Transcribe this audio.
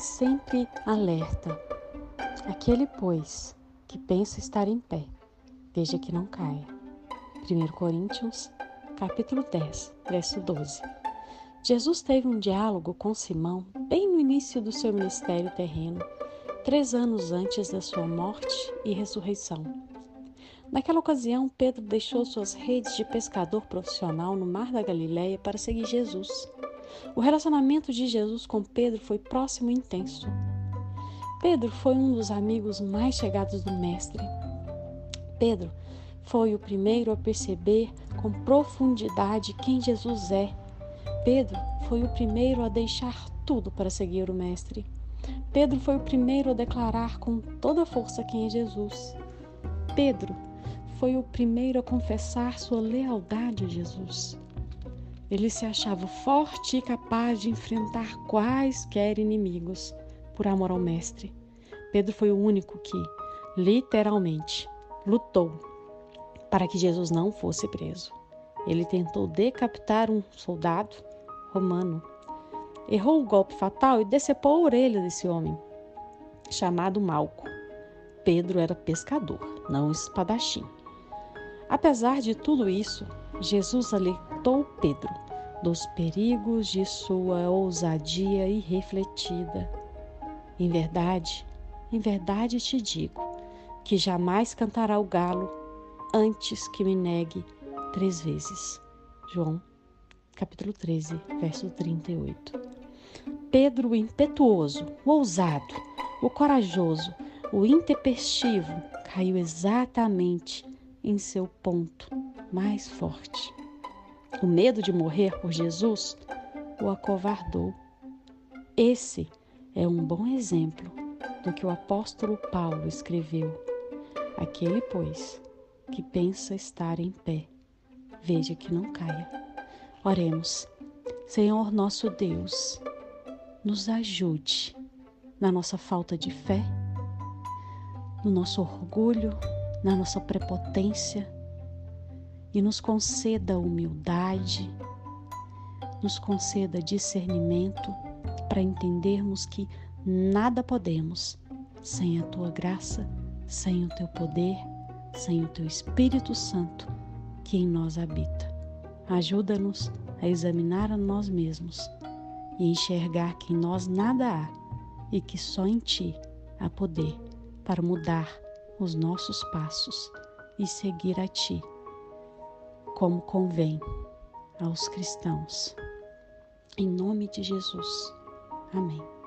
sempre alerta. Aquele, pois, que pensa estar em pé, veja que não caia. 1 Coríntios, capítulo 10, verso 12. Jesus teve um diálogo com Simão bem no início do seu ministério terreno, três anos antes da sua morte e ressurreição. Naquela ocasião, Pedro deixou suas redes de pescador profissional no Mar da Galileia para seguir Jesus. O relacionamento de Jesus com Pedro foi próximo e intenso. Pedro foi um dos amigos mais chegados do Mestre. Pedro foi o primeiro a perceber com profundidade quem Jesus é. Pedro foi o primeiro a deixar tudo para seguir o Mestre. Pedro foi o primeiro a declarar com toda força quem é Jesus. Pedro foi o primeiro a confessar sua lealdade a Jesus. Ele se achava forte e capaz de enfrentar quaisquer inimigos por amor ao Mestre. Pedro foi o único que, literalmente, lutou para que Jesus não fosse preso. Ele tentou decapitar um soldado romano, errou o golpe fatal e decepou a orelha desse homem, chamado Malco. Pedro era pescador, não espadachim. Apesar de tudo isso, Jesus alertou Pedro dos perigos de sua ousadia irrefletida. Em verdade, em verdade te digo que jamais cantará o galo antes que me negue três vezes. João, capítulo 13, verso 38. Pedro, o impetuoso, o ousado, o corajoso, o intempestivo, caiu exatamente em seu ponto mais forte. O medo de morrer por Jesus o acovardou. Esse é um bom exemplo do que o apóstolo Paulo escreveu. Aquele, pois, que pensa estar em pé, veja que não caia. Oremos. Senhor nosso Deus, nos ajude na nossa falta de fé, no nosso orgulho, na nossa prepotência e nos conceda humildade, nos conceda discernimento para entendermos que nada podemos sem a tua graça, sem o teu poder, sem o teu Espírito Santo que em nós habita. Ajuda-nos a examinar a nós mesmos e enxergar que em nós nada há e que só em ti há poder para mudar os nossos passos e seguir a Ti, como convém aos cristãos. Em nome de Jesus. Amém.